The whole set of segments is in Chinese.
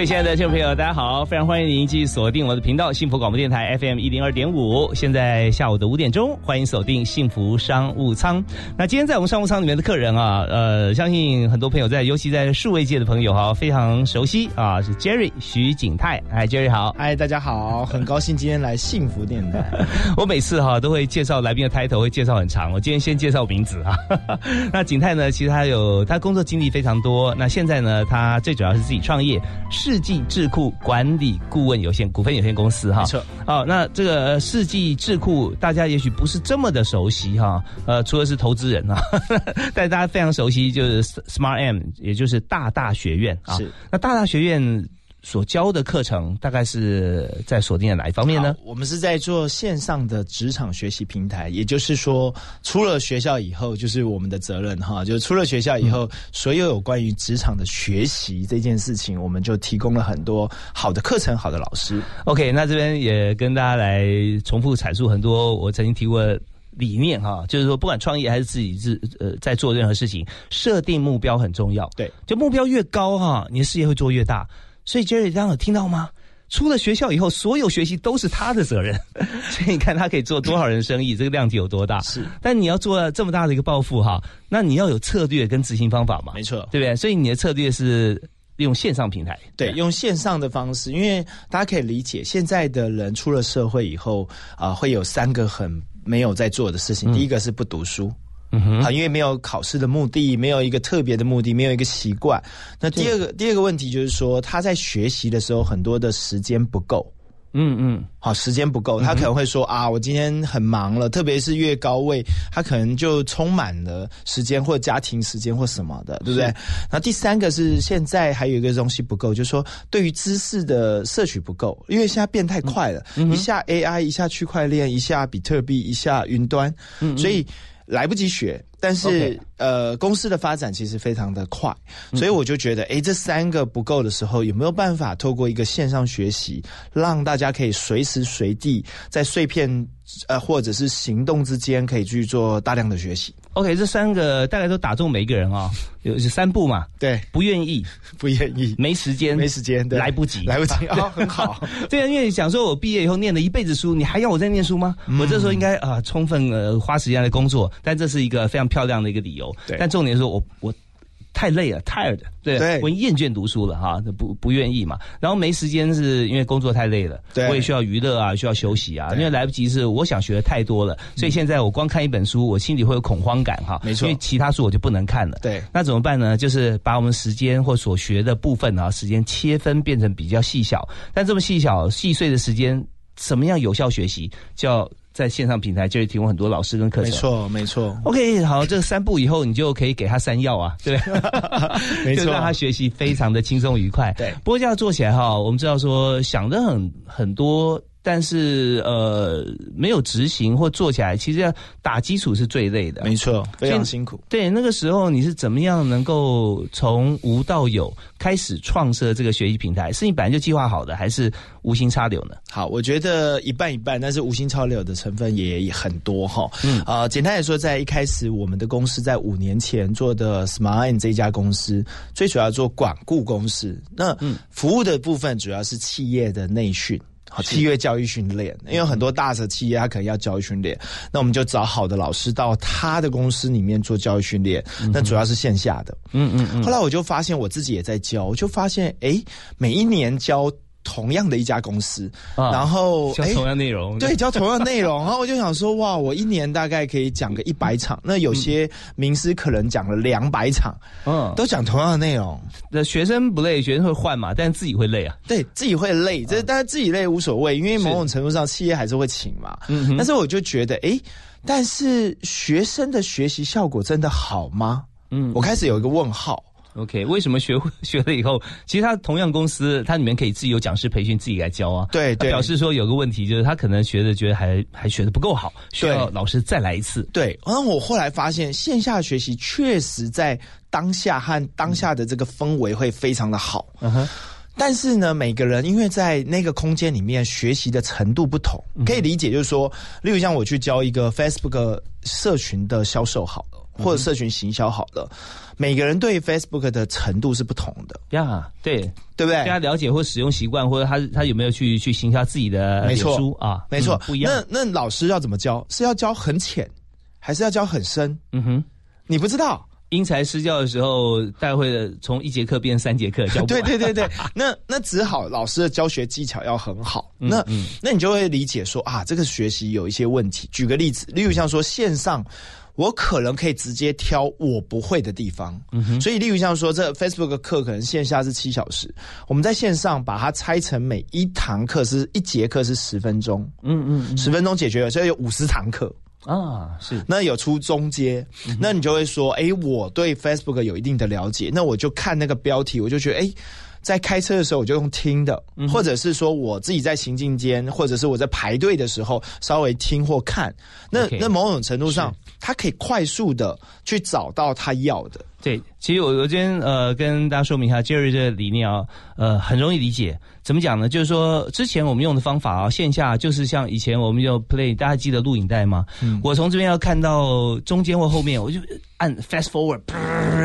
各位亲爱的听众朋友，大家好！非常欢迎您继续锁定我的频道——幸福广播电台 FM 一零二点五。现在下午的五点钟，欢迎锁定幸福商务舱。那今天在我们商务舱里面的客人啊，呃，相信很多朋友在，尤其在数位界的朋友哈，非常熟悉啊，是 Jerry 徐景泰。哎，Jerry 好！嗨，大家好！很高兴今天来幸福电台。我每次哈都会介绍来宾的 title，会介绍很长。我今天先介绍名字啊。那景泰呢，其实他有他工作经历非常多。那现在呢，他最主要是自己创业。世纪智库管理顾问有限股份有限公司哈，没错。好，那这个世纪智库大家也许不是这么的熟悉哈，呃，除了是投资人啊，但大家非常熟悉就是 Smart M，也就是大大学院啊。是，那大大学院。所教的课程大概是在锁定在哪一方面呢？我们是在做线上的职场学习平台，也就是说，出了学校以后就是我们的责任哈，就是出了学校以后，所有有关于职场的学习这件事情，我们就提供了很多好的课程、好的老师。OK，那这边也跟大家来重复阐述很多我曾经提过的理念哈，就是说，不管创业还是自己自呃在做任何事情，设定目标很重要。对，就目标越高哈，你的事业会做越大。所以 Jerry 刚刚有听到吗？出了学校以后，所有学习都是他的责任。所以你看他可以做多少人生意，这个量体有多大？是。但你要做这么大的一个暴富哈，那你要有策略跟执行方法嘛？没错，对不对？所以你的策略是用线上平台，对，用线上的方式，因为大家可以理解，现在的人出了社会以后啊，会有三个很没有在做的事情。第一个是不读书。嗯哼，啊，因为没有考试的目的，没有一个特别的目的，没有一个习惯。那第二个第二个问题就是说，他在学习的时候，很多的时间不够。嗯嗯，好，时间不够，他可能会说啊，我今天很忙了，特别是越高位，他可能就充满了时间或家庭时间或什么的，对不对？那第三个是现在还有一个东西不够，就是说对于知识的摄取不够，因为现在变太快了，一下 AI，一下区块链，一下比特币，一下云端，所以。来不及学，但是呃，公司的发展其实非常的快，所以我就觉得，哎，这三个不够的时候，有没有办法透过一个线上学习，让大家可以随时随地在碎片。呃，或者是行动之间可以去做大量的学习。OK，这三个大概都打中每一个人啊，有三步嘛。对，不愿意，不愿意，没时间，没时间，对来不及，来不及啊，很好。对啊，因为想说我毕业以后念了一辈子书，你还要我再念书吗？我这时候应该啊，充分呃花时间来工作。但这是一个非常漂亮的一个理由。但重点是我我。太累了，tired，对，我厌倦读书了哈，不不愿意嘛。然后没时间是因为工作太累了，我也需要娱乐啊，需要休息啊，因为来不及是我想学的太多了，所以现在我光看一本书，我心里会有恐慌感哈，没错，因为其他书我就不能看了。对，那怎么办呢？就是把我们时间或所学的部分啊，时间切分变成比较细小，但这么细小细碎的时间，怎么样有效学习？叫在线上平台就会提供很多老师跟课程，没错没错。OK，好，这三步以后你就可以给他三药啊，对，没错，让他学习非常的轻松愉快。对，不过这样做起来哈，我们知道说想的很很多。但是呃，没有执行或做起来，其实要打基础是最累的。没错，非常辛苦。对，那个时候你是怎么样能够从无到有开始创设这个学习平台？是你本来就计划好的，还是无心插柳呢？好，我觉得一半一半，但是无心插柳的成分也很多哈。嗯啊，简单来说，在一开始，我们的公司在五年前做的 Smart 这家公司，最主要做管顾公司。那服务的部分主要是企业的内训。好，企业教育训练，因为很多大的企业他可能要教育训练，那我们就找好的老师到他的公司里面做教育训练，那主要是线下的。嗯嗯嗯。后来我就发现我自己也在教，我就发现，哎，每一年教。同样的一家公司，然后教同样内容，对，教同样内容，然后我就想说，哇，我一年大概可以讲个一百场，那有些名师可能讲了两百场，嗯，都讲同样的内容。那学生不累，学生会换嘛，但是自己会累啊，对自己会累，这但是自己累无所谓，因为某种程度上企业还是会请嘛。嗯，但是我就觉得，哎，但是学生的学习效果真的好吗？嗯，我开始有一个问号。OK，为什么学 学了以后，其实他同样公司，它里面可以自己有讲师培训，自己来教啊。对对，表示说有个问题，就是他可能学的觉得还还学的不够好，需要老师再来一次。对，然后我后来发现线下学习确实在当下和当下的这个氛围会非常的好。嗯哼。但是呢，每个人因为在那个空间里面学习的程度不同，可以理解，就是说，例如像我去教一个 Facebook 社群的销售好了，或者社群行销好了，每个人对 Facebook 的程度是不同的呀，对对不对？大家了解或使用习惯，或者他他有没有去去行销自己的没错啊？没错，不一样。那那老师要怎么教？是要教很浅，还是要教很深？嗯哼，你不知道。因材施教的时候，大会从一节课变三节课教。对对对对，那那只好老师的教学技巧要很好。那那你就会理解说啊，这个学习有一些问题。举个例子，例如像说线上，我可能可以直接挑我不会的地方。嗯。所以例如像说，这 Facebook 课可能线下是七小时，我们在线上把它拆成每一堂课是一节课是十分钟。嗯嗯，十分钟解决了，所以有五十堂课。啊，是那有出中阶，那你就会说，哎，我对 Facebook 有一定的了解，那我就看那个标题，我就觉得，哎。在开车的时候，我就用听的，或者是说我自己在行进间，或者是我在排队的时候，稍微听或看。那那某种程度上，他可以快速的去找到他要的。对，其实我我今天呃跟大家说明一下，Jerry 这个理念啊，呃很容易理解。怎么讲呢？就是说之前我们用的方法啊，线下就是像以前我们用 Play，大家记得录影带吗？我从这边要看到中间或后面，我就按 Fast Forward，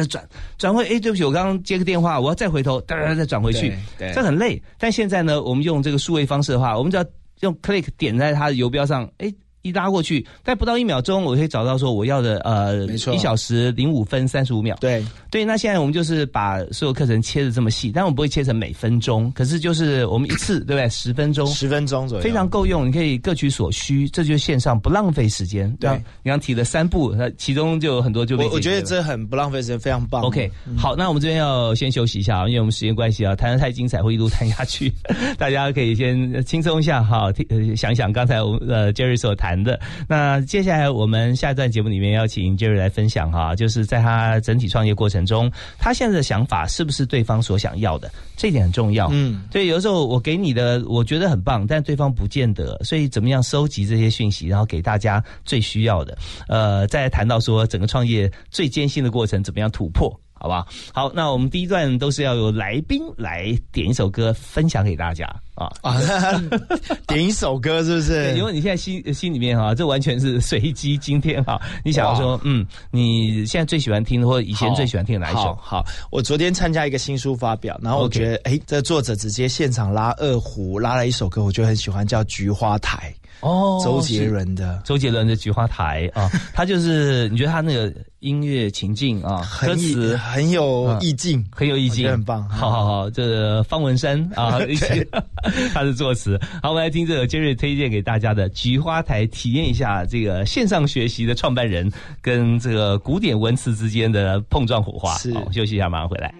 转转回。哎，对不起，我刚刚接个电话，我要再回头，再转回去，这很累。但现在呢，我们用这个数位方式的话，我们只要用 Click 点在它的游标上，哎。一拉过去，在不到一秒钟，我可以找到说我要的呃，没错，一小时零五分三十五秒。对对，那现在我们就是把所有课程切的这么细，但我们不会切成每分钟，可是就是我们一次，对不对？十分钟，十分钟左右，非常够用。你可以各取所需，这就是线上不浪费时间。对，你刚提了三步，那其中就有很多就我我觉得这很不浪费时间，非常棒。OK，好，那我们这边要先休息一下，因为我们时间关系啊，谈的太精彩会一路谈下去，大家可以先轻松一下哈，听想想刚才我们呃 Jerry 所谈的那。接下来我们下一段节目里面邀请 Jerry 来分享哈，就是在他整体创业过程中，他现在的想法是不是对方所想要的？这一点很重要。嗯，对，有时候我给你的我觉得很棒，但对方不见得。所以怎么样收集这些讯息，然后给大家最需要的？呃，再谈到说整个创业最艰辛的过程，怎么样突破？好吧，好，那我们第一段都是要有来宾来点一首歌分享给大家啊啊，点一首歌是不是？因为你现在心心里面哈，这完全是随机。今天哈，你想要说，嗯，你现在最喜欢听的或者以前最喜欢听的哪一首？好，我昨天参加一个新书发表，然后我觉得，哎，这作者直接现场拉二胡，拉了一首歌，我觉得很喜欢，叫《菊花台》。哦，周杰伦的周杰伦的《菊花台》啊，他就是你觉得他那个音乐情境啊，歌词很有意境，很有意境，很棒。好好好，这方文山啊，他是作词。好，我们来听这个杰瑞推荐给大家的《菊花台》，体验一下这个线上学习的创办人跟这个古典文词之间的碰撞火花。是，休息一下，马上回来。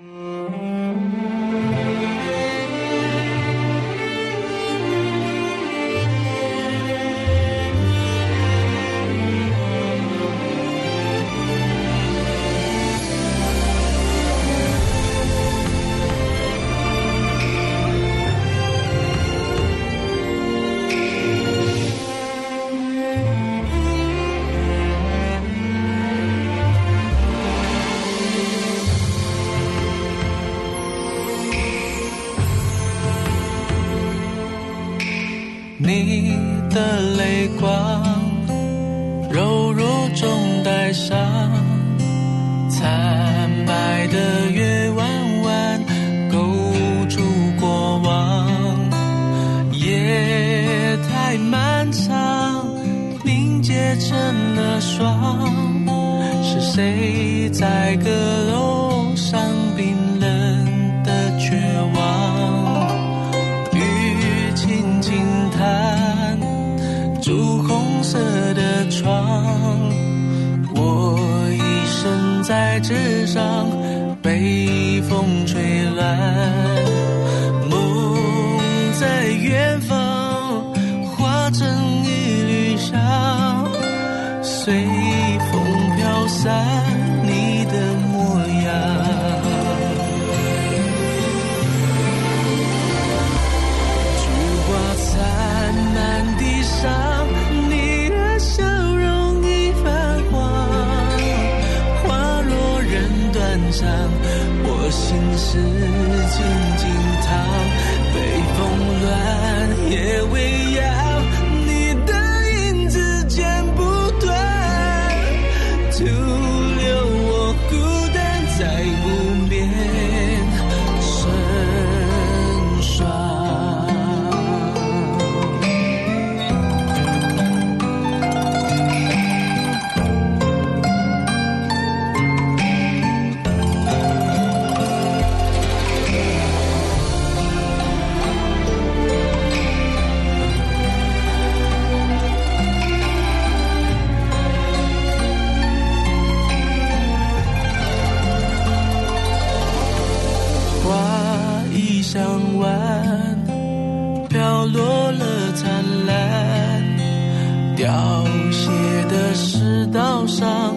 凋谢的世道上，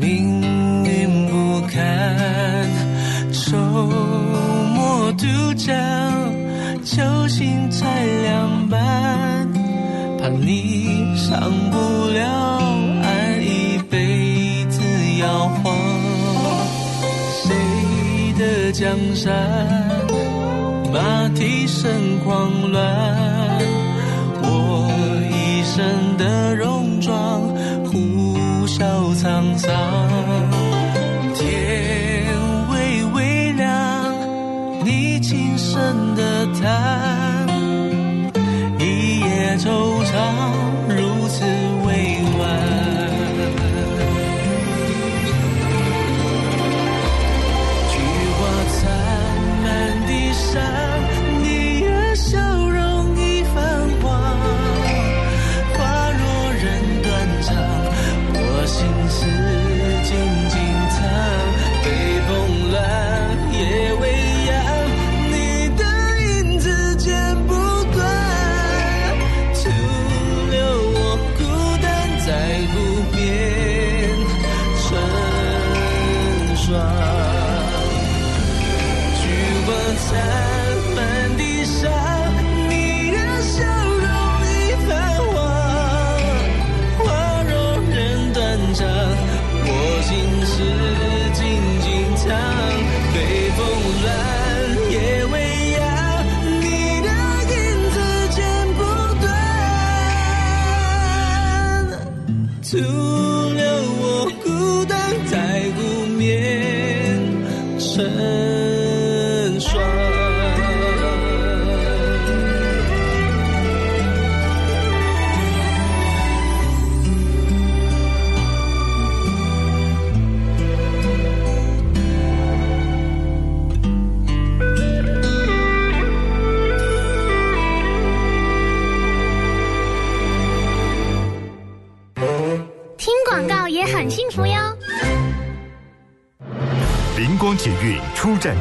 命运不堪。周末渡江，球星才两半，怕你上不了岸，一辈子摇晃。谁的江山，马蹄声狂乱，身的戎装，呼啸沧桑。天微微亮，你轻声的叹，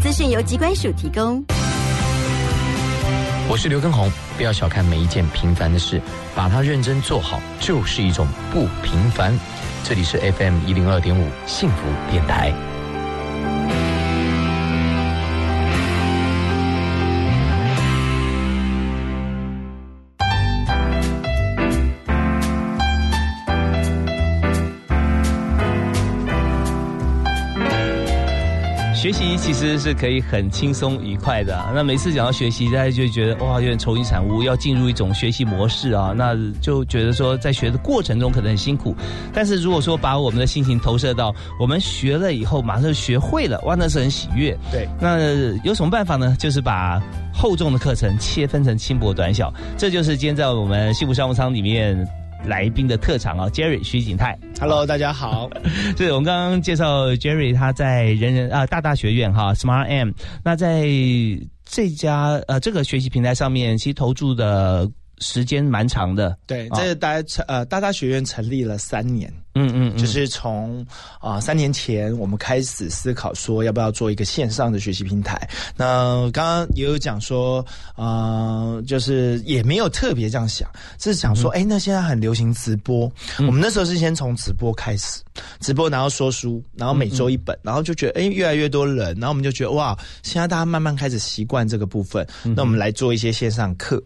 资讯由机关署提供。我是刘根红，不要小看每一件平凡的事，把它认真做好，就是一种不平凡。这里是 FM 一零二点五幸福电台。学习其实是可以很轻松愉快的啊、那每次讲到学习，大家就觉得哇，有点愁云惨雾，要进入一种学习模式啊，那就觉得说在学的过程中可能很辛苦。但是如果说把我们的心情投射到我们学了以后，马上就学会了，哇，那是很喜悦。对，那有什么办法呢？就是把厚重的课程切分成轻薄短小，这就是今天在我们幸福商务舱里面来宾的特长啊，Jerry 徐景泰。Hello，大家好。对，我们刚刚介绍 Jerry，他在人人啊大大学院哈 Smart M，那在这家呃这个学习平台上面，其实投注的时间蛮长的。对，啊。这个大呃大大学院成立了三年，嗯嗯嗯，就是从啊、三年前我们开始思考说要不要做一个线上的学习平台。那刚刚也有讲说，呃，就是也没有特别这样想，是想说，哎、那现在很流行直播，我们那时候是先从直播开始，直播然后说书，然后每周一本，然后就觉得，哎、越来越多人，然后我们就觉得，哇，现在大家慢慢开始习惯这个部分，那我们来做一些线上课。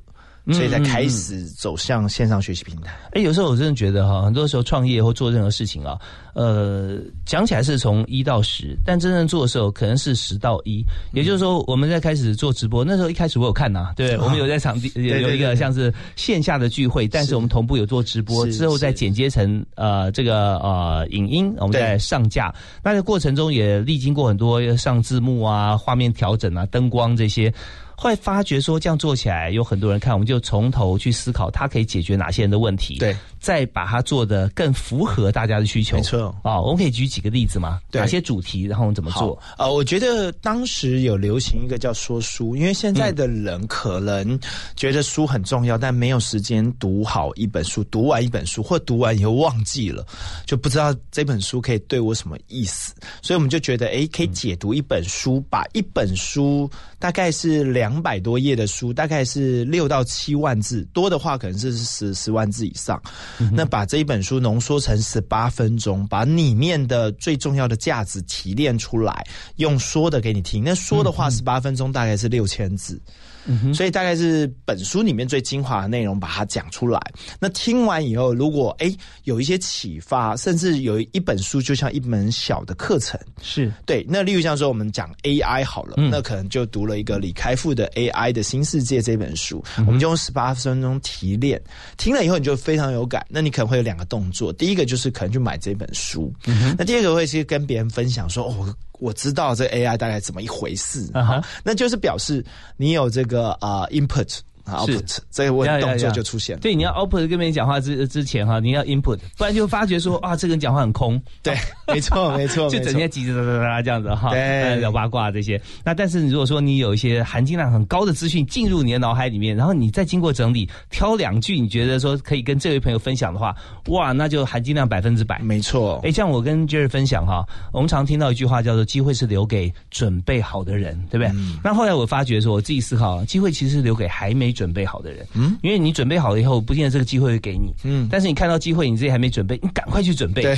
所以才开始走向线上学习平台。哎，有时候我真的觉得哈，很多时候创业或做任何事情啊，呃，讲起来是从一到十，但真正做的时候可能是十到一。也就是说，我们在开始做直播，那时候一开始我有看呐、对，我们有在场地有有一个像是线下的聚会，但是我们同步有做直播，之后再剪接成呃这个呃影音，我们对再上架。那在过程中也历经过很多上字幕啊、画面调整啊、灯光这些。会发觉说这样做起来有很多人看，我们就从头去思考它可以解决哪些人的问题，对，再把它做的更符合大家的需求。没错啊、我们可以举几个例子吗？对哪些主题，然后我们怎么做？好，呃，我觉得当时有流行一个叫说书，因为现在的人可能觉得书很重要，但没有时间读好一本书，读完一本书，或读完以后忘记了，就不知道这本书可以对我什么意思，所以我们就觉得，哎，可以解读一本书，把一本书大概是两百多页的书，大概是六到七万字，多的话可能是十十万字以上。那把这一本书浓缩成十八分钟，把里面的最重要的价值提炼出来，用说的给你听。那说的话十八分钟大概是六千字。所以大概是本书里面最精华的内容，把它讲出来。那听完以后，如果哎有一些启发，甚至有一本书就像一门小的课程，是。对，那例如像说我们讲 AI 好了，嗯。那可能就读了一个李开复的《AI 的新世界》这本书，嗯我们就用十八分钟提炼，听了以后你就非常有感。那你可能会有两个动作，第一个就是可能去买这本书，嗯那第二个会是跟别人分享说，哦，我我知道这 AI 大概怎么一回事，那就是表示你有这个呃 input output 这个呀呀动作就出现了。对，你要 output 跟别人讲话之之前哈，你要 input，不然就发觉说 啊，这个人讲话很空，对，没错，没错，就整天叽叽喳喳喳这样子哈，聊八卦这些。那但是你如果说你有一些含金量很高的资讯进入你的脑海里面，然后你再经过整理，挑两句你觉得说可以跟这位朋友分享的话，哇，那就含金量百分之百。没错哎，，像我跟 Jerry 分享哈，我们常听到一句话叫做“机会是留给准备好的人”，对不对？那后来我发觉说，我自己思考，机会其实是留给还没准备好的人。嗯，因为你准备好了以后，不见得这个机会会给你。嗯但是你看到机会，你自己还没准备，你赶快去准备。对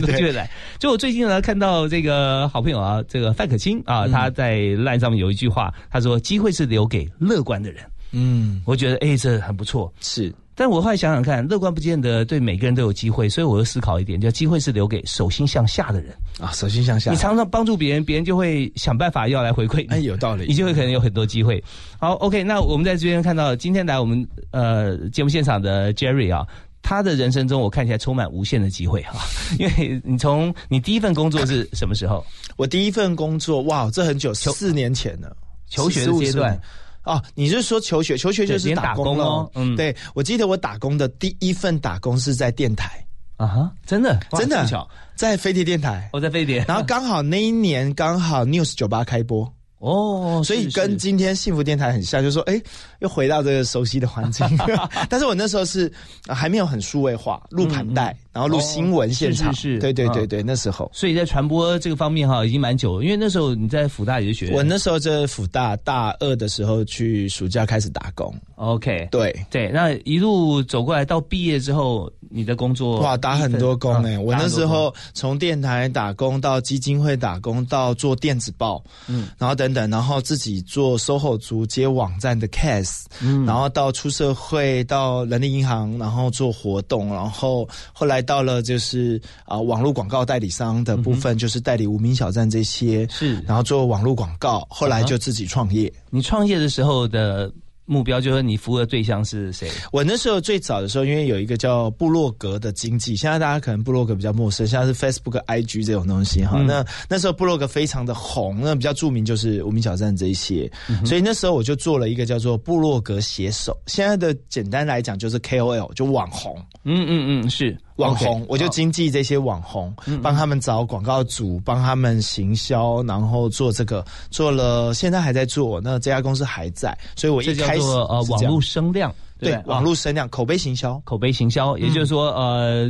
对对。就我最近呢，看到这个好朋友啊，这个范可清嗯啊，他在 LINE 上面有一句话，他说：“机会是留给乐观的人。”嗯，我觉得哎，这很不错。是但我后来想想看，乐观不见得对每个人都有机会，所以我又思考一点，叫机会是留给手心向下的人。啊，手心向下，你常常帮助别人，别人就会想办法要来回馈你。哎有道理你就会可能有很多机会。好，OK，那我们在这边看到今天来我们呃节目现场的 Jerry 啊。他的人生中，我看起来充满无限的机会哈，因为你从你第一份工作是什么时候？我第一份工作，哇，这很久，四年前了，求学的15阶段年。哦，你是说求学？求学就是打工了哦嗯。对，我记得我打工的第一份打工是在电台，啊哈，真的？真的？在飞碟电台。我在飞碟，然后刚好那一年刚好 News 九八开播，哦，所以跟今天幸福电台很像，就说哎，又回到这个熟悉的环境。但是我那时候是、呃还没有很数位化，录盘带，然后录新闻现场，是是是。对对对嗯。对，那时候。所以在传播这个方面哈，已经蛮久了，因为那时候你在福大也是学我那时候在辅大大二的时候去暑假开始打工，OK，对，对，那一路走过来到毕业之后，你的工作哇，打很多工哎、嗯我那时候从电台打工到基金会打工，到做电子报，嗯，然后等等，然后自己做 SOHO 族接网站的 case，嗯，然后到出社会，到人力银行，然后做活动，然后后来到了就是啊、网络广告代理商的部分，就是代理无名小站这些，是然后做网络广告，后来就自己创业。你创业的时候的目标，就是你服务的对象是谁？我那时候最早的时候，因为有一个叫布洛格的经济，现在大家可能布洛格比较陌生，现在是 Facebook、IG 这种东西哈。那那时候布洛格非常的红，那比较著名就是无名小站这一些，所以那时候我就做了一个叫做布洛格写手。现在的简单来讲就是 KOL，就网红。嗯嗯嗯，是网红，我就经济这些网红，帮他们找广告主，帮他们行销，然后做这个，做了，现在还在做。那这家公司还在，所以我一开始做呃网络声量，对不网络声量、口碑行销。口碑行销，也就是说，呃，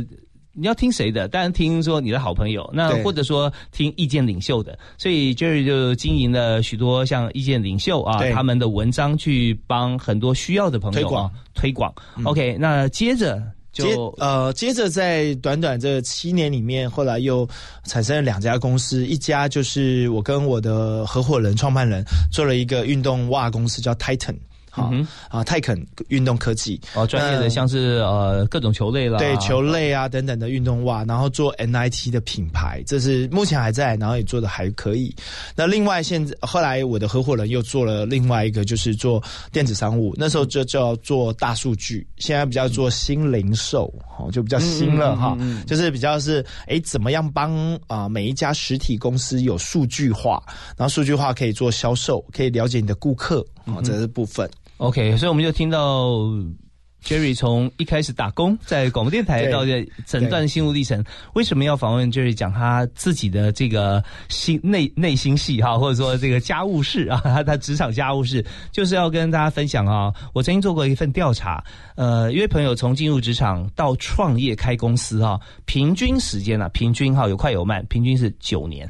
你要听谁的？当然听说你的好朋友，那或者说听意见领袖的。所以 Jerry 就经营了许多像意见领袖啊，他们的文章去帮很多需要的朋友推广啊推广。OK，那接着接呃，接着在短短这七年里面，后来又产生了两家公司，一家就是我跟我的合伙人、创办人做了一个运动袜公司，叫 Titan。好、嗯啊，泰肯运动科技哦专业的像是呃各种球类啦，对球类啊等等的运动袜，然后做 NIT 的品牌，这是目前还在，然后也做的还可以。那另外现在后来我的合伙人又做了另外一个，就是做电子商务，那时候就叫做大数据，现在比较做新零售，哦，就比较新了哈，就是比较是哎怎么样帮啊、每一家实体公司有数据化，然后数据化可以做销售，可以了解你的顾客，哦，这是部分。OK，所以我们就听到 Jerry 从一开始打工在广播电台到这整段心路历程，为什么要访问 Jerry 讲他自己的这个心内内心戏哈，或者说这个家务事啊，他他职场家务事，就是要跟大家分享啊。我曾经做过一份调查，呃，一位朋友从进入职场到创业开公司哈，平均时间啊，平均哈有快有慢，平均是九年。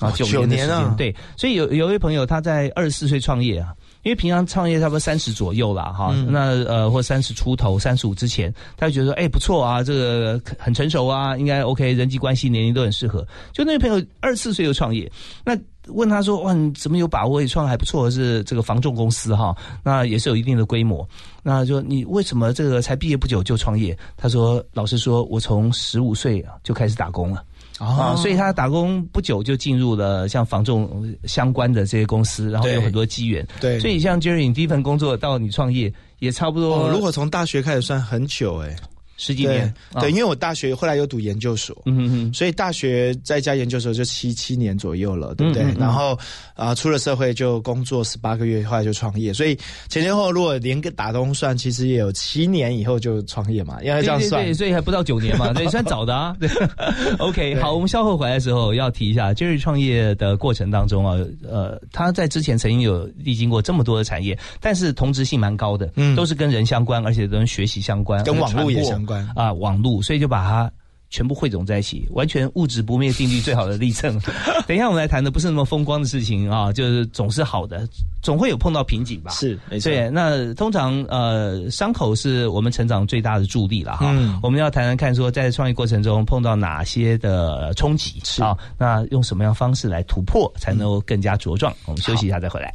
啊，哦九年的时间，九年啊对，所以有有一位朋友他在二十四岁创业啊，因为平常创业差不多三十左右啦，哈，嗯那呃或三十出头、三十五之前，他就觉得说，哎、不错啊，这个很成熟啊，应该 OK，人际关系、年龄都很适合。就那位朋友二十四岁就创业，那问他说，哇，你怎么有把握？也创得还不错，是这个房仲公司哈，那也是有一定的规模。那就你为什么这个才毕业不久就创业？他说，老实说，我从十五岁啊就开始打工了。啊，所以他打工不久就进入了像房仲相关的这些公司，然后有很多机缘。对。所以像 Jerry，你第一份工作到你创业也差不多哦，如果从大学开始算很久哎、对十几年。对，因为为我大学后来有读研究所，嗯哼哼，所以大学再加研究所就七七年左右了，对不对？嗯嗯嗯然后啊、出了社会就工作十八个月，后来就创业，所以前前后后如果连个打工算，其实也有七年以后就创业嘛，因为这样算对对对，。所以还不到九年嘛，对，算早的啊。对，OK，好，我们稍后回来的时候要提一下，Jerry 创业的过程当中啊，呃，他在之前曾经有历经过这么多的产业，但是同质性蛮高的，嗯都是跟人相关，而且都跟学习相关，跟网络也传播相关啊，网络，所以就把它。全部汇总在一起，完全物质不灭定律最好的例证。等一下我们来谈的不是那么风光的事情啊，就是总是好的，总会有碰到瓶颈吧？是没错，对，那通常呃，伤口是我们成长最大的助力了哈。嗯我们要谈谈看，说在创业过程中碰到哪些的冲击是啊？那用什么样方式来突破，才能够更加茁壮？我们休息一下再回来。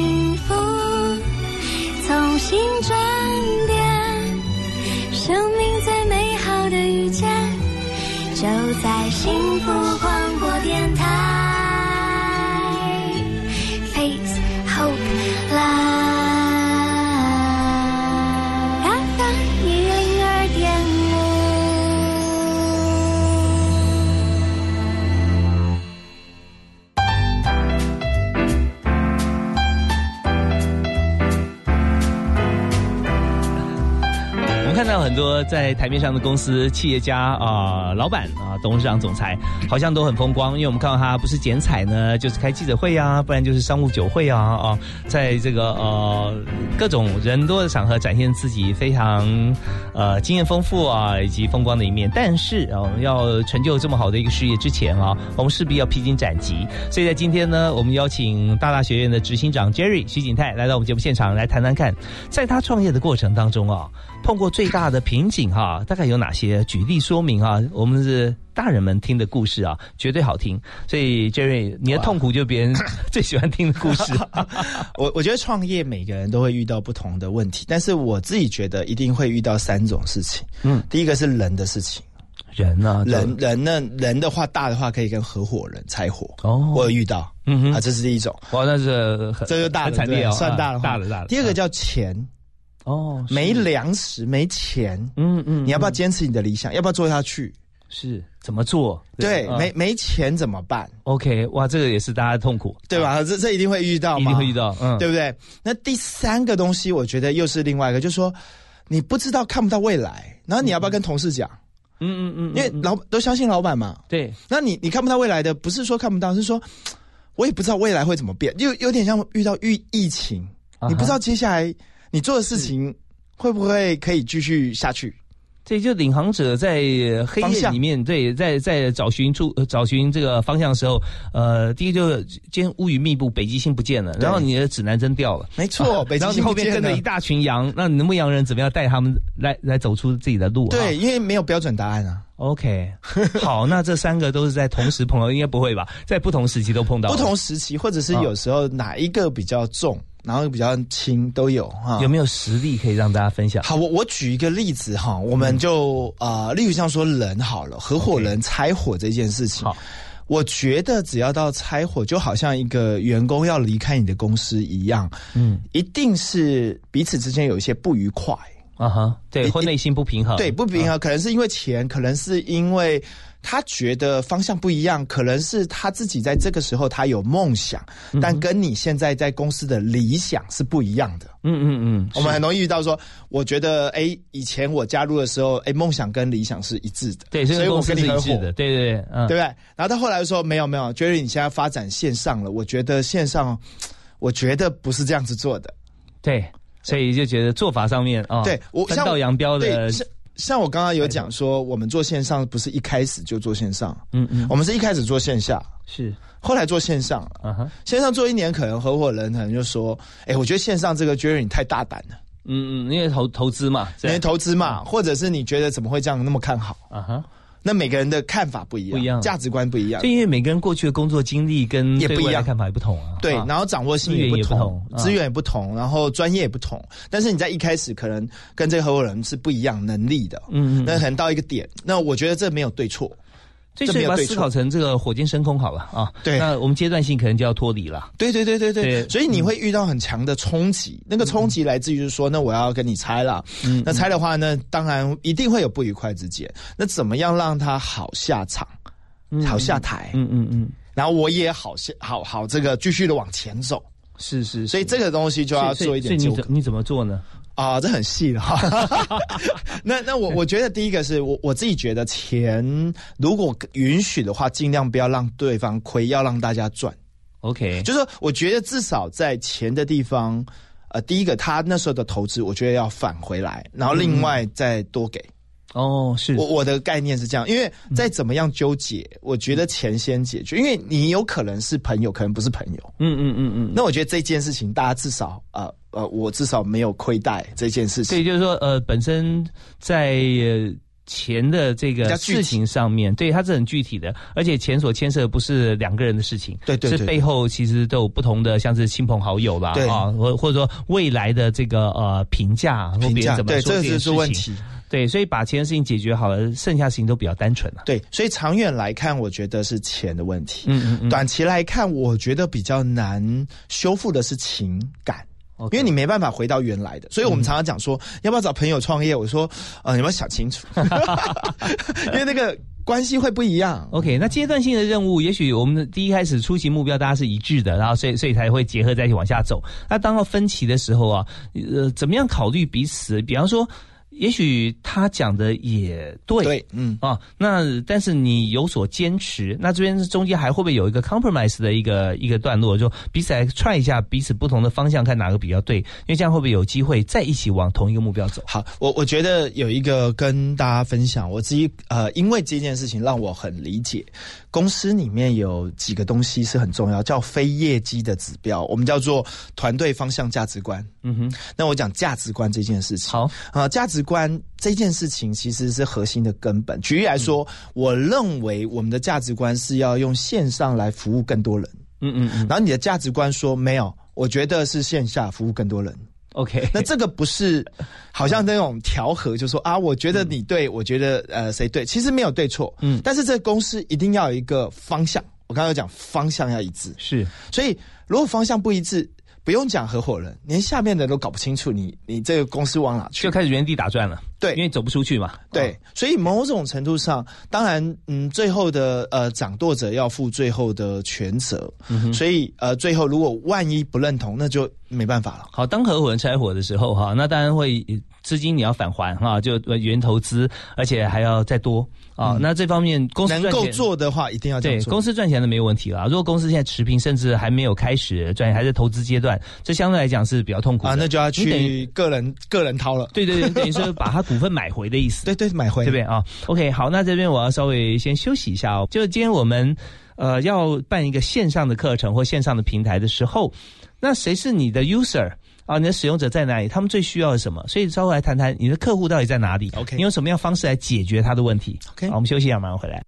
在台面上的公司企业家啊、老板啊、董事长、总裁，好像都很风光，因为我们看到他不是剪彩呢，就是开记者会啊，不然就是商务酒会啊啊，在这个呃各种人多的场合展现自己非常呃经验丰富啊以及风光的一面。但是啊，我们要成就这么好的一个事业之前啊，我们势必要披荆斩棘。所以在今天呢，我们邀请大大学院的执行长 Jerry 徐景泰来到我们节目现场来谈谈看，在他创业的过程当中啊。碰过最大的瓶颈哈、大概有哪些？举例说明啊，我们是大人们听的故事啊，绝对好听。所以 Jerry，你的痛苦就是别人 最喜欢听的故事。我我觉得创业每个人都会遇到不同的问题，但是我自己觉得一定会遇到三种事情。嗯，第一个是人的事情，人呢、人人呢人的话大的话可以跟合伙人拆伙，哦我有遇到，嗯哼啊，这是第一种，哇，那是很这就大的很惨烈哦，算大的话大的大的。第二个叫钱，哦，没粮食没钱，嗯嗯，你要不要嗯坚持你的理想？要不要做下去？是怎么做？对，啊没没钱怎么办？OK，哇，这个也是大家的痛苦，对吧？这这一定会遇到一，定会遇到，嗯，对不对？那第三个东西，我觉得又是另外一个，就是说你不知道看不到未来，然后你要不要跟同事讲？嗯嗯嗯，因为老都相信老板嘛。对，那你你看不到未来的，不是说看不到，是说我也不知道未来会怎么变，又有点像遇到疫疫情，啊你不知道接下来你做的事情会不会可以继续下去。这就领航者在黑夜里面，对，在在找寻出呃找寻这个方向的时候，呃，第一个就是今天乌云密布，北极星不见了，然后你的指南针掉了。没错，北极然后你星不见了后面跟着一。大群羊，那你的牧羊人怎么样带他们来来走出自己的路？对，因为没有标准答案啊，，OK，好，那这三个都是在同时碰到，应该不会吧？在不同时期都碰到，不同时期或者是啊有时候哪一个比较重，然后比较轻都有哈。有没有实例可以让大家分享？好，我我举一个例子哈，我们就啊、呃例如像说人好了，合伙人拆伙这件事情，好。我觉得只要到拆伙，就好像一个员工要离开你的公司一样，嗯。一定是彼此之间有一些不愉快，啊哈，对，一或内心不平衡，对，不平衡，可能是因为钱，可能是因为他觉得方向不一样，可能是他自己在这个时候他有梦想，但跟你现在在公司的理想是不一样的。嗯嗯嗯，我们很容易遇到说，我觉得哎，以前我加入的时候，哎，梦想跟理想是一致的，对，所以我跟你合伙，是一致的，对对对，嗯，对不对？然后他后来就说没有没有，觉得你现在发展线上了，我觉得线上，我觉得不是这样子做的。对，所以就觉得做法上面啊，对我分像道扬镳的对，像像我刚刚有讲说，我们做线上不是一开始就做线上，嗯嗯，我们是一开始做线下，是，后来做线上。了。啊哈，线上做一年，可能合伙人可能就说：“哎、我觉得线上这个 Jerry 你太大胆了，嗯嗯，因为投投资嘛，因为投资嘛，或者是你觉得怎么会这样那么看好？啊哈，那每个人的看法不一样，不一样。价值观不一样。就，因为每个人过去的工作经历跟也不一样。看法也不同啊，对，啊。然后掌握性也不同资源也不同，然后专业也不同。但是你在一开始可能跟这个合伙人是不一样能力的，嗯嗯。那可能到一个点，那我觉得这没有对错，所以所以把它这没有对错思考成这个火箭升空好了啊，对。那我们阶段性可能就要脱离了，对对对对对，对。所以你会遇到很强的冲击，那个冲击来自于就是说，那我要跟你猜了，嗯。那猜的话呢，当然一定会有不愉快之间，那怎么样让他好下场，好下台，嗯嗯嗯，然后我也好下好好这个继续的往前走，是是，所以这个东西就要做一点所以你怎。你怎么做呢？啊，这很细了哈。那那我我觉得第一个是我我自己觉得钱如果允许的话，尽量不要让对方亏，要让大家赚。OK，就是说我觉得至少在钱的地方，呃，第一个他那时候的投资，我觉得要返回来，然后另外再多给。哦，是我我的概念是这样，因为再怎么样纠结，我觉得钱先解决，因为你有可能是朋友，可能不是朋友。嗯嗯嗯嗯，那我觉得这件事情，大家至少呃呃，我至少没有亏待这件事情。对，就是说，呃，本身在呃钱的这个事情上面，对它是很具体的，而且钱所牵涉的不是两个人的事情，对对对是背后其实都有不同的，像是亲朋好友啦，啊，或或者说未来的这个呃评价，或评价别人怎么对这个是说件事问情题。对，所以把钱的事情解决好了，剩下的事情都比较单纯了。对，所以长远来看，我觉得是钱的问题。嗯嗯嗯短期来看，我觉得比较难修复的是情感。因为你没办法回到原来的，所以我们常常讲说，要不要找朋友创业？我说，呃，你们想清楚，因为那个关系会不一样。OK，那阶段性的任务，也许我们的第一开始初期目标大家是一致的，然后所以所以才会结合在一起往下走。那当到分歧的时候啊，呃，怎么样考虑彼此？比方说，也许他讲的也对，对，嗯，啊，那但是你有所坚持，那这边中间还会不会有一个 compromise 的一个一个段落，就彼此来踹一下彼此不同的方向，看哪个比较对？因为这样会不会有机会再一起往同一个目标走？好，我我觉得有一个跟大家分享，我自己呃，因为这件事情让我很理解，公司里面有几个东西是很重要，叫非业绩的指标，我们叫做团队方向价值观。嗯哼，那我讲价值观这件事情。好，啊、价值观这件事情其实是核心的根本。举例来说，我认为我们的价值观是要用线上来服务更多人，嗯嗯嗯然后你的价值观说没有，我觉得是线下服务更多人。，OK，那这个不是好像那种调和，就说啊，我觉得你对，我觉得呃谁对，其实没有对错，嗯。嗯，但是这个公司一定要有一个方向。我刚刚有讲方向要一致，是。所以如果方向不一致，不用讲合伙人，连下面的都搞不清楚你你这个公司往哪去。就。开始原地打转了，对。因为走不出去嘛，对，所以某种程度上，当然，嗯，最后的呃掌舵者要负最后的全责，嗯所以呃，最后如果万一不认同，那就没办法了。好，当合伙人拆伙的时候哈，那当然会资金你要返还哈，就原投资，而且还要再多啊。那这方面公司能够做的话，一定要这对。公司赚钱的没有问题啦。如果公司现在持平，甚至还没有开始赚钱，还在投资阶段，这相对来讲是比较痛苦的啊，那就要去个人个人掏了。对对对，等于说把他股份买回的意思。对对，买回对不对啊？OK，好，那这边我要稍微先休息一下哦。就今天我们呃要办一个线上的课程或线上的平台的时候，那谁是你的 user 啊？你的使用者在哪里？他们最需要的什么？所以稍后来谈谈你的客户到底在哪里 OK 你用什么样方式来解决他的问题 OK 好，我们休息一下，马上回来。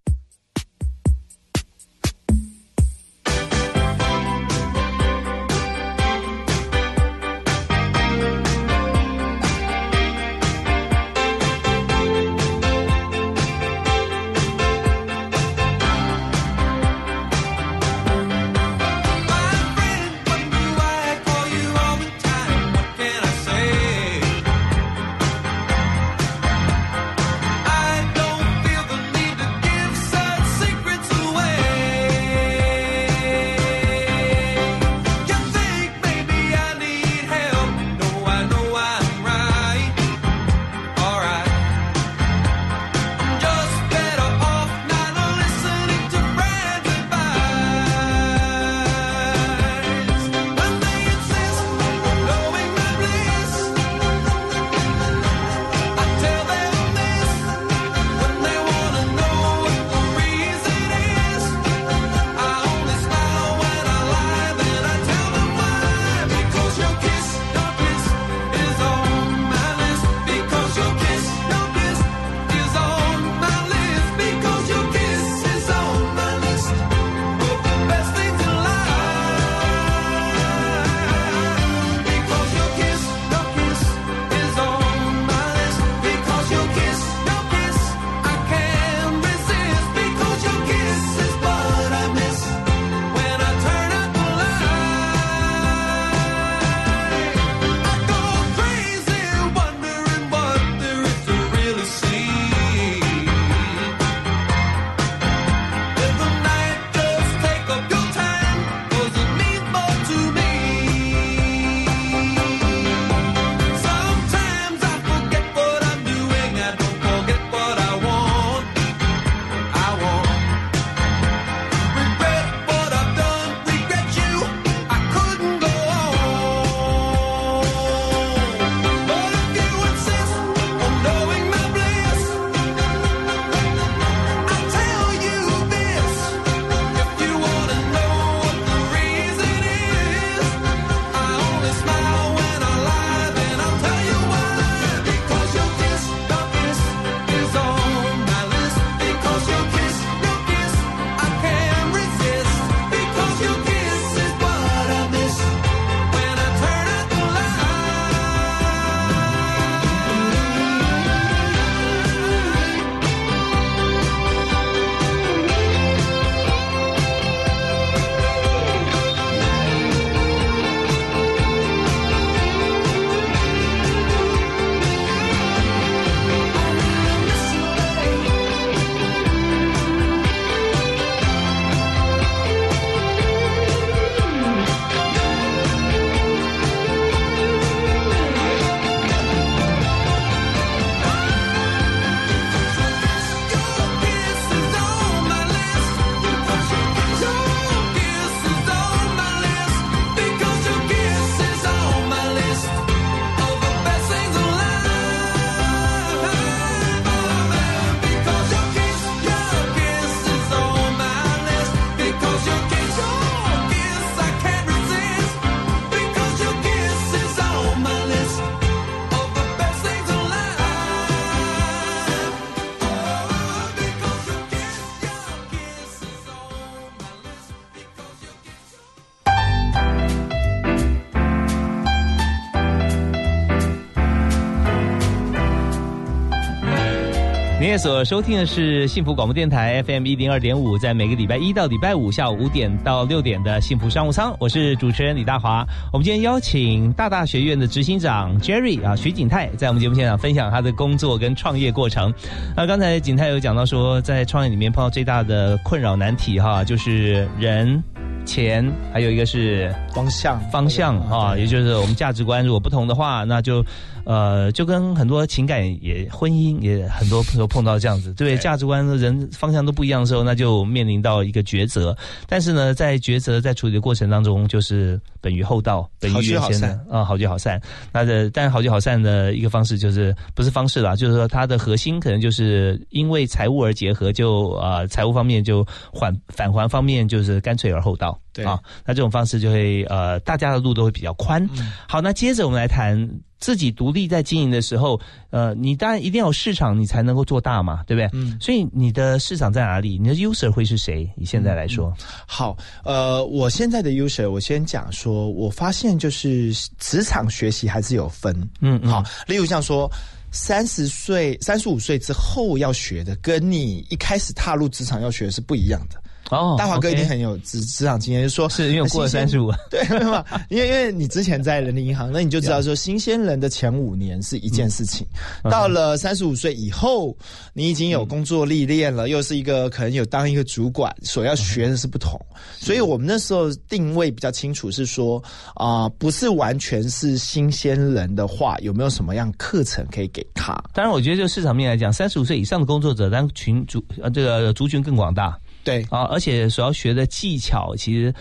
您也所收听的是幸福广播电台 FM 一零二点五，在每个礼拜一到礼拜五下午五点到六点的幸福商务舱，我是主持人李大华。我们今天邀请大大学院的执行长 Jerry 啊徐景泰，在我们节目现场分享他的工作跟创业过程。那刚才景泰有讲到说，在创业里面碰到最大的困扰难题哈，就是人。钱，还有一个是方向方向啊，也就是我们价值观如果不同的话，那就呃就跟很多情感也婚姻也很多朋友碰到这样子，对价值观人方向都不一样的时候，那就面临到一个抉择。但是呢，在抉择在处理的过程当中，就是本于厚道，本于原先的啊，好聚好散。那的但好聚好散的一个方式就是不是方式啦，就是说它的核心可能就是因为财务而结合，就啊财务方面就缓返还方面就是干脆而厚道。对啊，那这种方式就会呃，大家的路都会比较宽。好，那接着我们来谈自己独立在经营的时候，呃，你当然一定要有市场，你才能够做大嘛，对不对？嗯。所以你的市场在哪里？你的 user 会是谁？以现在来说，好，呃，我现在的 user，我先讲说，我发现就是职场学习还是有分，嗯，好，例如像说三十岁、三十五岁之后要学的，跟你一开始踏入职场要学的是不一样的。哦，大华哥一定很有职职场经验，就说是因为过了三十五，对嘛？因为因为你之前在人力银行，那你就知道说，新鲜人的前五年是一件事情，到了三十五岁以后，你已经有工作历练了，又是一个可能有当一个主管，所要学的是不同。所以我们那时候定位比较清楚，是说啊，不是完全是新鲜人的话，有没有什么样课程可以给他？当然，我觉得就市场面来讲，三十五岁以上的工作者，当群族呃这个族群更广大。对啊，而且所要学的技巧其实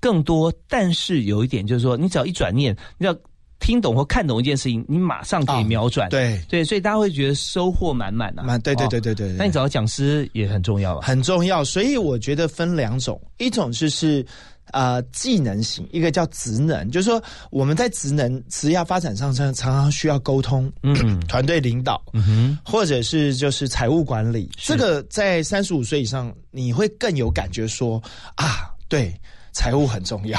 更多，但是有一点就是说，你只要一转念，你要听懂或看懂一件事情，你马上可以秒转。对对，所以大家会觉得收获满满啊。满对对对对对。那你找到讲师也很重要，很重要。所以我觉得分两种，一种就是呃技能型，一个叫职能，就是说我们在职能职业发展上常常常需要沟通，嗯，团队领导，嗯哼，或者是就是财务管理，这个在三十五岁以上你会更有感觉说啊，对。财务很重要，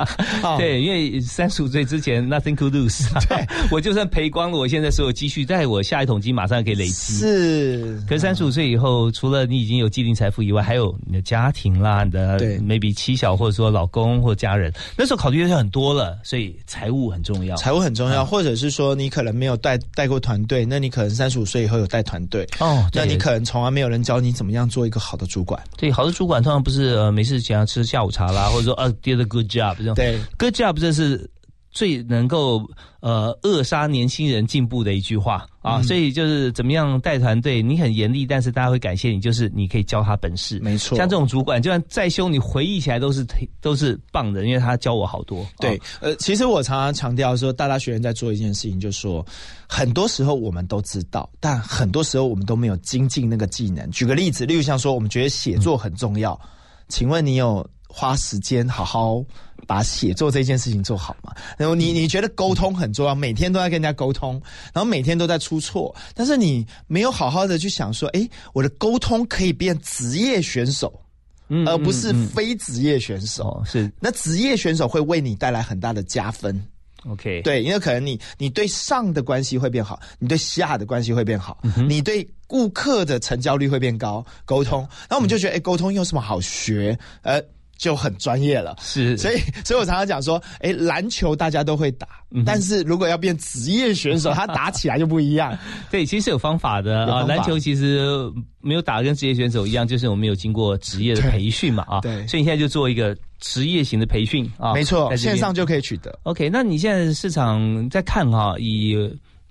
对，因为三十五岁之前 nothing to lose，对，我就算赔光了，我现在所有积蓄，在我下一桶金马上可以累积。是，可是三十五岁以后，除了你已经有既定财富以外，还有你的家庭啦，你的 maybe 妻小或者说老公或家人，那时候考虑的就很多了，所以财务很重要。财务很重要，或者是说你可能没有带带过团队，那你可能三十五岁以后有带团队哦，那你可能从来没有人教你怎么样做一个好的主管。对，好的主管通常不是呃没事请他吃下午茶啦。或者说，呃，did a good job，这种对，good job 这是最能够呃扼杀年轻人进步的一句话啊。所以就是怎么样带团队，你很严厉，但是大家会感谢你，就是你可以教他本事。没错，像这种主管，就算再凶，你回忆起来都是都是棒的，因为他教我好多。对，呃，其实我常常强调说，大大学员在做一件事情，就是说，很多时候我们都知道，但很多时候我们都没有精进那个技能。举个例子，例如像说，我们觉得写作很重要，请问你有？花时间好好把写作这件事情做好嘛？然后你你觉得沟通很重要，每天都在跟人家沟通，然后每天都在出错，但是你没有好好的去想说，哎，我的沟通可以变职业选手，而不是非职业选手。是，那职业选手会为你带来很大的加分。OK，对，因为可能你你对上的关系会变好，你对下的关系会变好，你对顾客的成交率会变高。沟通，那我们就觉得，哎，沟通有什么好学？呃。就很专业了，是，所以，所以我常常讲说，哎，篮球大家都会打，但是如果要变职业选手，他打起来就不一样。对，其实有方法的啊，篮球其实没有打跟职业选手一样，就是我们有经过职业的培训嘛，啊，对，所以你现在就做一个职业型的培训啊，没错，线上就可以取得。OK，那你现在市场在看哈，以。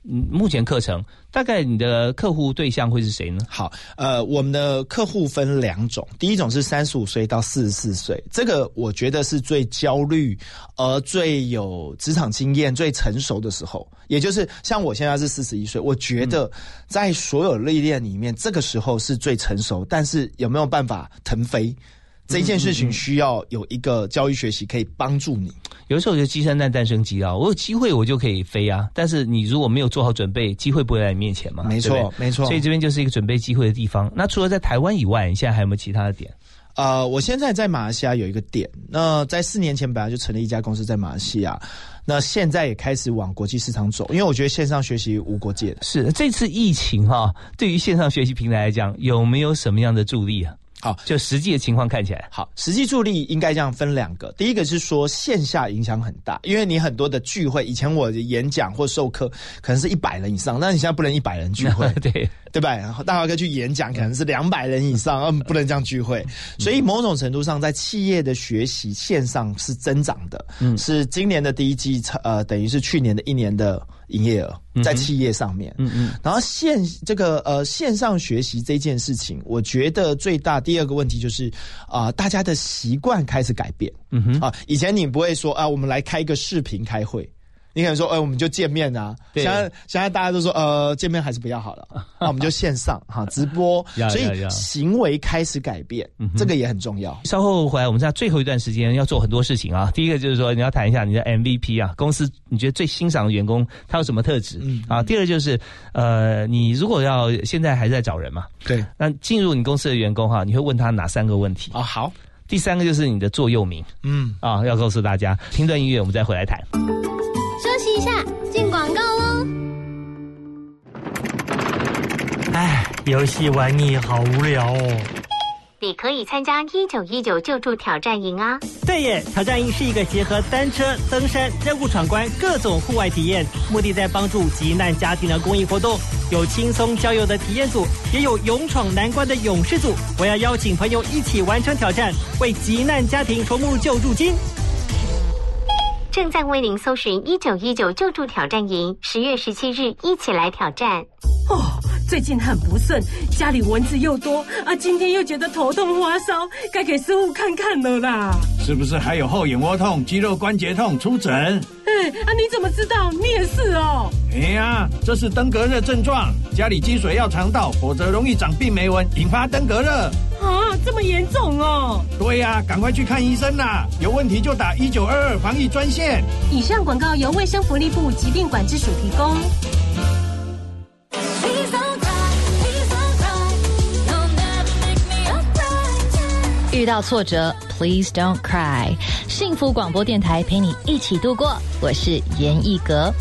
嗯，目前课程大概你的客户对象会是谁呢？好，呃，我们的客户分两种，第一种是三十五岁到四十四岁，这个我觉得是最焦虑，而最有职场经验、最成熟的时候，也就是像我现在是四十一岁，我觉得在所有历练里面，这个时候是最成熟，但是有没有办法腾飞？这件事情需要有一个教育学习可以帮助你。有的时候我觉得鸡生蛋，蛋生鸡啊，我有机会我就可以飞啊。但是你如果没有做好准备，机会不会在你面前嘛？没错，没错。所以这边就是一个准备机会的地方。那除了在台湾以外，你现在还有没有其他的点？呃，我现在在马来西亚有一个点。那在四年前本来就成立一家公司在马来西亚。那现在也开始往国际市场走，因为我觉得线上学习无国界的。是这次疫情哈、对于线上学习平台来讲，有没有什么样的助力啊？好，就实际的情况看起来，好，实际助力应该这样分两个。第一个是说线下影响很大，因为你很多的聚会，以前我的演讲或授课可能是一百人以上，那你现在不能一百人聚会，对对吧？然后大华哥去演讲可能是两百人以上，嗯，不能这样聚会。所以某种程度上，在企业的学习线上是增长的，嗯，是今年的第一季，呃，等于是去年的一年的营业额在企业上面，嗯嗯。然后线这个呃线上学习这件事情，我觉得最大第二个问题就是啊、大家的习惯开始改变，嗯哼啊，以前你不会说啊，我们来开一个视频开会。你可能说，哎、我们就见面啊。对现在现在大家都说，呃，见面还是不要好了，那我们就线上哈直播，所以行为开始改变，这个也很重要。稍后回来，我们在最后一段时间要做很多事情啊。第一个就是说，你要谈一下你的 MVP 啊，公司你觉得最欣赏的员工他有什么特质、啊？第二就是，呃，你如果要现在还在找人嘛，对那进入你公司的员工哈、你会问他哪三个问题？啊，好，第三个就是你的座右铭嗯，啊，要告诉大家。听段音乐，我们再回来谈。下，进广告喽。哎，游戏玩腻，好无聊哦。你可以参加一九一九救助挑战营啊！对耶，挑战营是一个结合单车、登山、任务闯关各种户外体验，目的在帮助急难家庭的公益活动。有轻松郊游的体验组，也有勇闯难关的勇士组。我要邀请朋友一起完成挑战，为急难家庭筹募救助金。正在为您搜寻一九一九救助挑战营，十月十七日一起来挑战。哦，最近很不顺，家里蚊子又多啊，今天又觉得头痛发烧，该给师傅看看了啦。是不是还有后眼窝痛、肌肉关节痛？出诊。哎啊，你怎么知道？你也是哦。哎呀，这是登革热症状，家里积水要肠道，否则容易长病媒蚊，引发登革热。啊，这么严重哦！对呀、赶快去看医生啦！有问题就打一九二二防疫专线。以上广告由卫生福利部疾病管制署提供。遇到挫折，Please don't cry。幸福广播电台陪你一起度过，我是严艺格。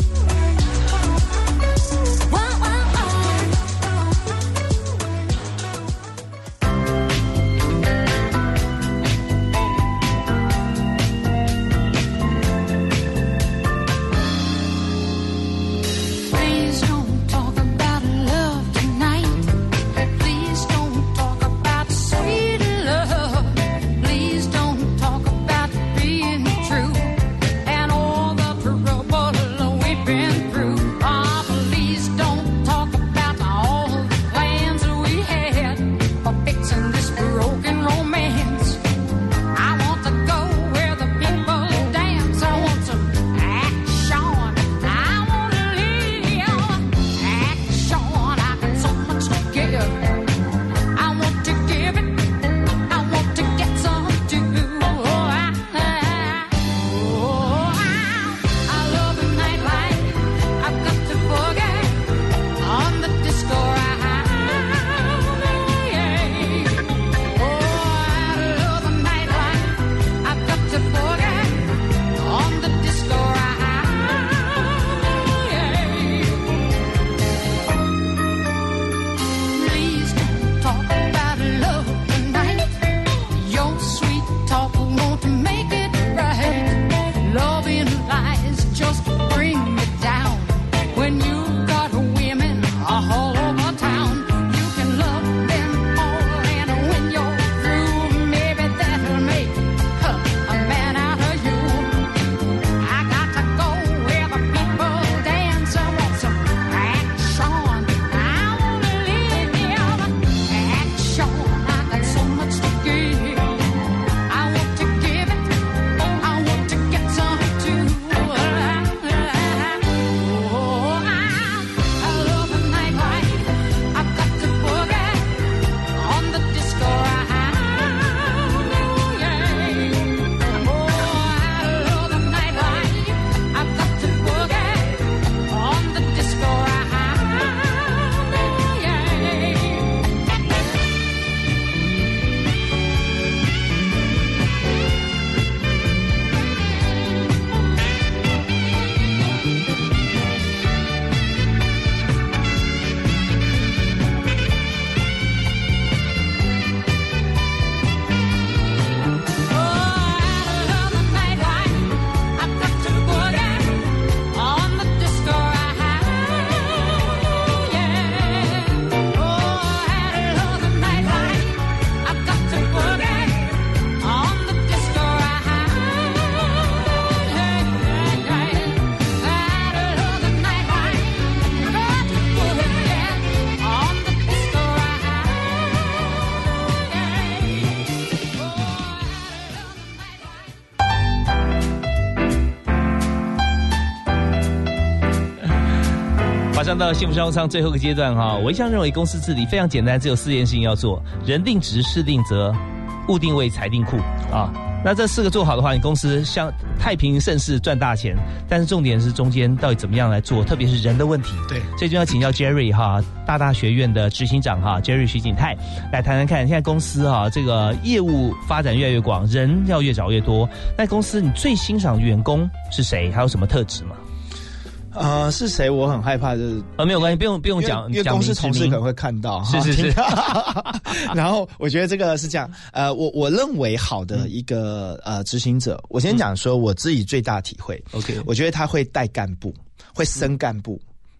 马上到幸福商务舱最后一个阶段哈，我一向认为公司治理非常简单，只有四件事情要做：人定职、事定责、物定位、财定库啊。那这四个做好的话，你公司像太平盛世赚大钱。但是重点是中间到底怎么样来做，特别是人的问题。对，所以就要请教 Jerry 哈，大大学院的执行长哈，Jerry 徐景泰来谈谈看，现在公司哈这个业务发展越来越广，人要越找越多。那公司你最欣赏的员工是谁？还有什么特质吗？呃，是谁？我很害怕，就是呃，没有关系，不用不用讲，因为公司同事可能会看到，是是是。然后我觉得这个是这样，呃，我我认为好的一个呃执行者，我先讲说我自己最大体会，OK，我觉得他会带干部，会升干部，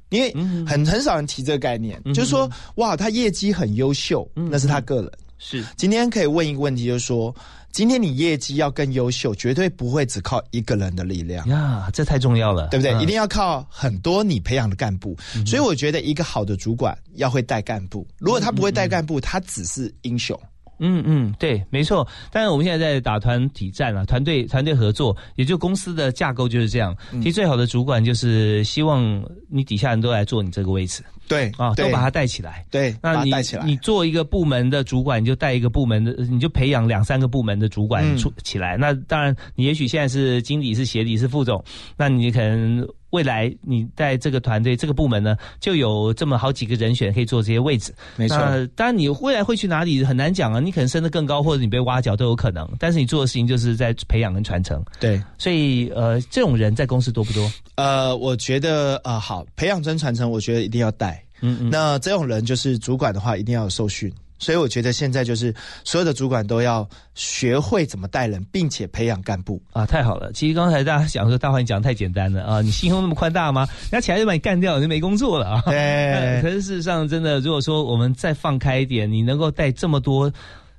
因为很很少人提这个概念，就是说哇，他业绩很优秀，那是他个人。是，今天可以问一个问题，就是说，今天你业绩要更优秀，绝对不会只靠一个人的力量呀，这太重要了，对不对？一定要靠很多你培养的干部。所以我觉得一个好的主管要会带干部，如果他不会带干部，他只是英雄。嗯嗯，对，没错。但是我们现在在打团体战啊，团队团队合作，也就公司的架构就是这样。其实最好的主管就是希望你底下人都来做你这个位置。对啊，都把他带起来。对，那你你做一个部门的主管，你就带一个部门的，你就培养两三个部门的主管出起来。那当然，你也许现在是经理，是协理，是副总，那你可能未来你在这个团队这个部门呢，就有这么好几个人选可以做这些位置。没错，当然你未来会去哪里很难讲啊，你可能升得更高，或者你被挖角都有可能。但是你做的事情就是在培养跟传承。对，所以呃，这种人在公司多不多？呃，我觉得呃，好培养跟传承，我觉得一定要带。嗯嗯，那这种人就是主管的话，一定要有受训。所以我觉得现在就是所有的主管都要学会怎么带人，并且培养干部啊！太好了。其实刚才大家讲说，大华你讲的太简单了啊！你心胸那么宽大吗？人家起来就把你干掉，你就没工作了啊！对。可是事实上，真的，如果说我们再放开一点，你能够带这么多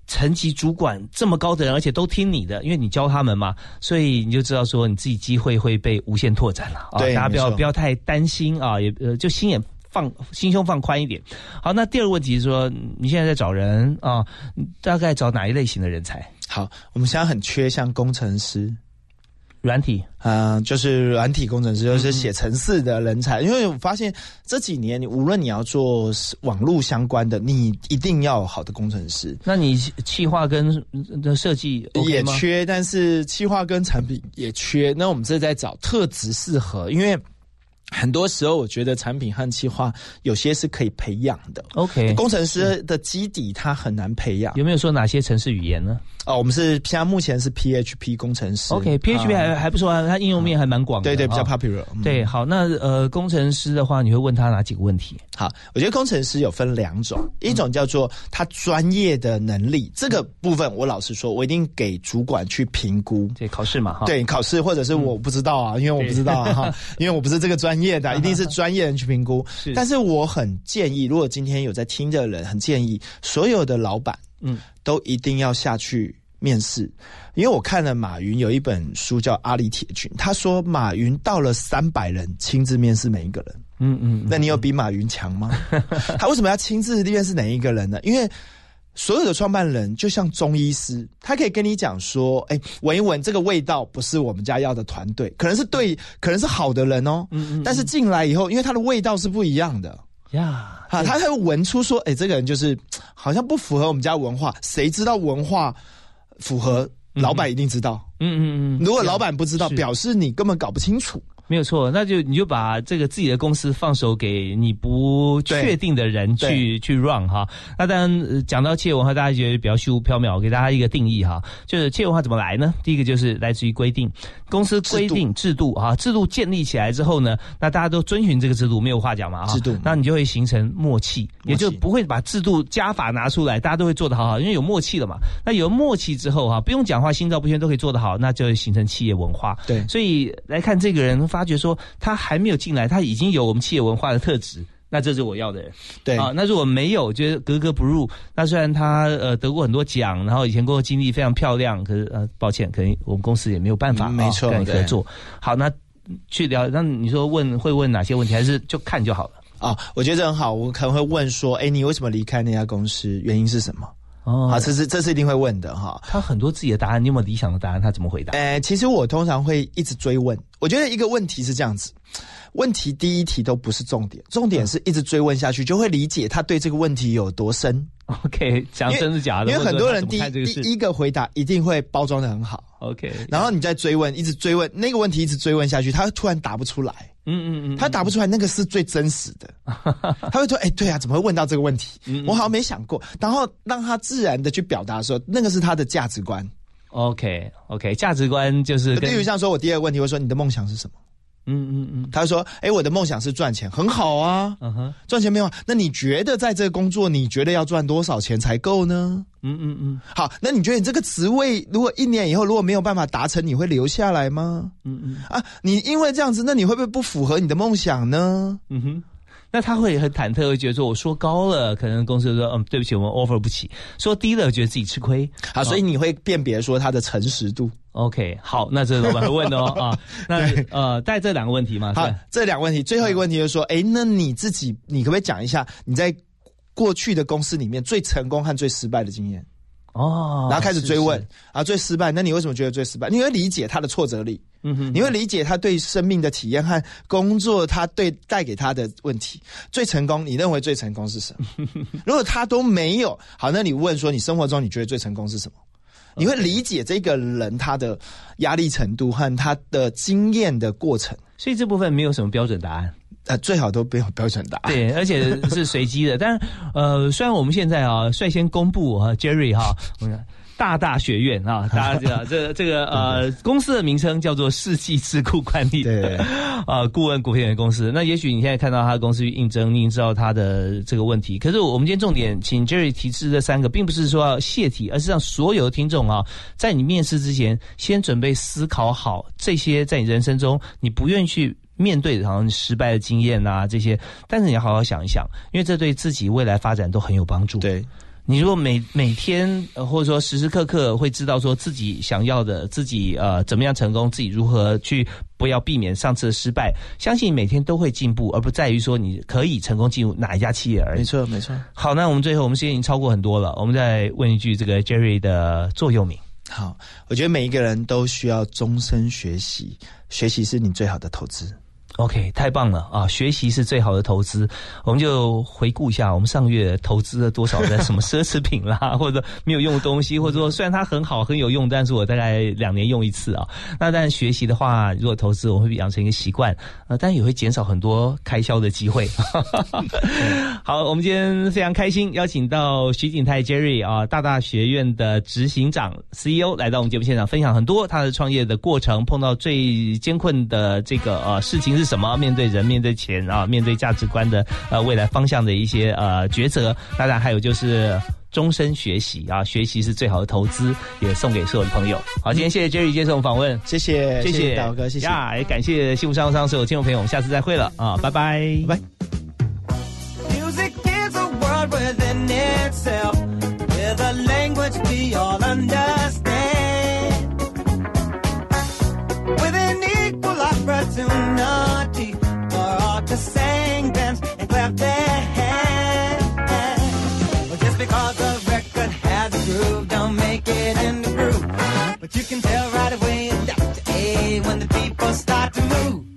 层级主管这么高的人，而且都听你的，因为你教他们嘛，所以你就知道说你自己机会会被无限拓展了啊！对，大家不要不要太担心啊，也呃，就心眼。放心胸放宽一点。好，那第二个问题是说，你现在在找人啊，大概找哪一类型的人才？好，我们现在很缺像工程师、软体，嗯，就是软体工程师，就是写程式的人才。因为我发现这几年，你无论你要做网络相关的，你一定要好的工程师。那你企划跟设计也缺，但是企划跟产品也缺。那我们这在找特质适合，因为。很多时候，我觉得产品和企划有些是可以培养的。OK，工程师的基底他很难培养。有没有说哪些城市语言呢？哦，我们是现在目前是 PHP 工程师。OK，PHP 还还不错啊，它应用面还蛮广的。对对，比较 popular。对，好，那呃，工程师的话，你会问他哪几个问题？好，我觉得工程师有分两种，一种叫做他专业的能力，这个部分我老实说，我一定给主管去评估。对，考试嘛，哈。对，考试或者是我不知道啊，因为我不知道啊，哈，因为我不是这个专业的，一定是专业人去评估。是，但是我很建议，如果今天有在听的人，很建议所有的老板，嗯，都一定要下去。面试，因为我看了马云有一本书叫《阿里铁军》，他说马云到了三百人亲自面试每一个人。嗯嗯，那你有比马云强吗？他为什么要亲自面试哪一个人呢？因为所有的创办人就像中医师，他可以跟你讲说：“哎，闻一闻这个味道，不是我们家要的团队，可能是对，可能是好的人哦。嗯嗯，但是进来以后，因为他的味道是不一样的呀，啊，他会闻出说：哎，这个人就是好像不符合我们家文化。谁知道文化？”符合老板一定知道，嗯嗯嗯。如果老板不知道，表示你根本搞不清楚。没有错，那就你就把这个自己的公司放手给你不确定的人去去 run 哈。那当然讲到企业文化，大家觉得比较虚无缥缈，给大家一个定义哈，就是企业文化怎么来呢？第一个就是来自于规定，公司规定制度啊，制度建立起来之后呢，那大家都遵循这个制度，没有话讲嘛制度，那你就会形成默契，也就不会把制度加法拿出来，大家都会做得好好，因为有默契了嘛。那有默契之后哈，不用讲话，心照不宣都可以做得好，那就会形成企业文化。对，所以来看这个人发。发觉说他还没有进来，他已经有我们企业文化的特质，那这是我要的人。对啊，那如果没有，觉得格格不入，那虽然他呃得过很多奖，然后以前工作经历非常漂亮，可是呃抱歉，可能我们公司也没有办法没错跟你合作。好，那去聊，那你说问会问哪些问题，还是就看就好了啊？我觉得很好，我可能会问说，哎，你为什么离开那家公司？原因是什么？哦，好这是这是一定会问的哈。他很多自己的答案，你有没有理想的答案？他怎么回答？呃，其实我通常会一直追问。我觉得一个问题是这样子，问题第一题都不是重点，重点是一直追问下去，就会理解他对这个问题有多深。OK，讲真是假的？因为很多人第一第一个回答一定会包装的很好，OK，然后你再追问，一直追问那个问题，一直追问下去，他突然答不出来。嗯嗯嗯，他答不出来，那个是最真实的。他会说：“哎、对啊，怎么会问到这个问题？嗯我好像没想过。”然后让他自然的去表达说，那个是他的价值观。OK OK，价值观就是跟例如像说，我第二个问题会说：“你的梦想是什么嗯嗯嗯？”他说：“哎、我的梦想是赚钱，很好啊，嗯哼赚钱没有啊？那你觉得在这个工作，你觉得要赚多少钱才够呢？嗯嗯嗯好，那你觉得你这个职位如果一年以后如果没有办法达成，你会留下来吗？嗯嗯啊，你因为这样子，那你会不会不符合你的梦想呢？嗯哼。那他会很忐忑，会觉得说我说高了，可能公司就说嗯对不起，我们 offer 不起；说低了，觉得自己吃亏。好，所以你会辨别说他的诚实度。OK，好，那这是老板会问的哦 啊，那呃，带这两个问题嘛，好，这两个问题，最后一个问题就是说，哎，那你自己，你可不可以讲一下你在过去的公司里面最成功和最失败的经验？哦，然后开始追问是，啊，最失败，那你为什么觉得最失败？你会理解他的挫折力，嗯哼，你会理解他对生命的体验和工作他对带给他的问题。最成功，你认为最成功是什么？如果他都没有，好，那你问说你生活中你觉得最成功是什么？你会理解这个人他的压力程度和他的经验的过程。所以这部分没有什么标准答案。呃，最好都没有标准答案。对，而且是随机的。但是，呃，虽然我们现在啊率先公布啊，Jerry 哈、我们大大学院啊，大家知道这这个呃公司的名称叫做世纪智库管理对 啊顾问股份有限公司。那也许你现在看到他的公司去应征，你知道他的这个问题。可是我们今天重点请 Jerry 提示这三个，并不是说要泄题，而是让所有的听众啊，在你面试之前，先准备思考好这些在你人生中你不愿意去。面对的好像失败的经验啊这些，但是你要好好想一想，因为这对自己未来发展都很有帮助。对，你如果每每天呃或者说时时刻刻会知道说自己想要的，自己呃怎么样成功，自己如何去不要避免上次的失败，相信每天都会进步，而不在于说你可以成功进入哪一家企业而已。没错，没错。好，那我们最后我们时间已经超过很多了，我们再问一句这个 Jerry 的座右铭。好，我觉得每一个人都需要终身学习，学习是你最好的投资。OK，太棒了啊！学习是最好的投资。我们就回顾一下，我们上个月投资了多少的什么奢侈品啦，或者没有用的东西，或者说虽然它很好很有用，但是我大概两年用一次啊。那但学习的话，如果投资，我会养成一个习惯，呃，但也会减少很多开销的机会。好，我们今天非常开心，邀请到徐景泰 Jerry 啊，大大学院的执行长 CEO 来到我们节目现场，分享很多他的创业的过程，碰到最艰困的这个呃事情是什么？面对人，面对钱啊，面对价值观的呃未来方向的一些呃抉择。当然还有就是。终身学习啊，学习是最好的投资，也送给所有的朋友。好，今天谢谢 Jerry 接受我们访问，谢谢，谢谢谢导哥，谢谢。呀，也感谢幸福商务舱所有听众朋友，我们下次再会了啊，拜拜，拜拜。Music is a world within itself, with a language we all understand. Start to move.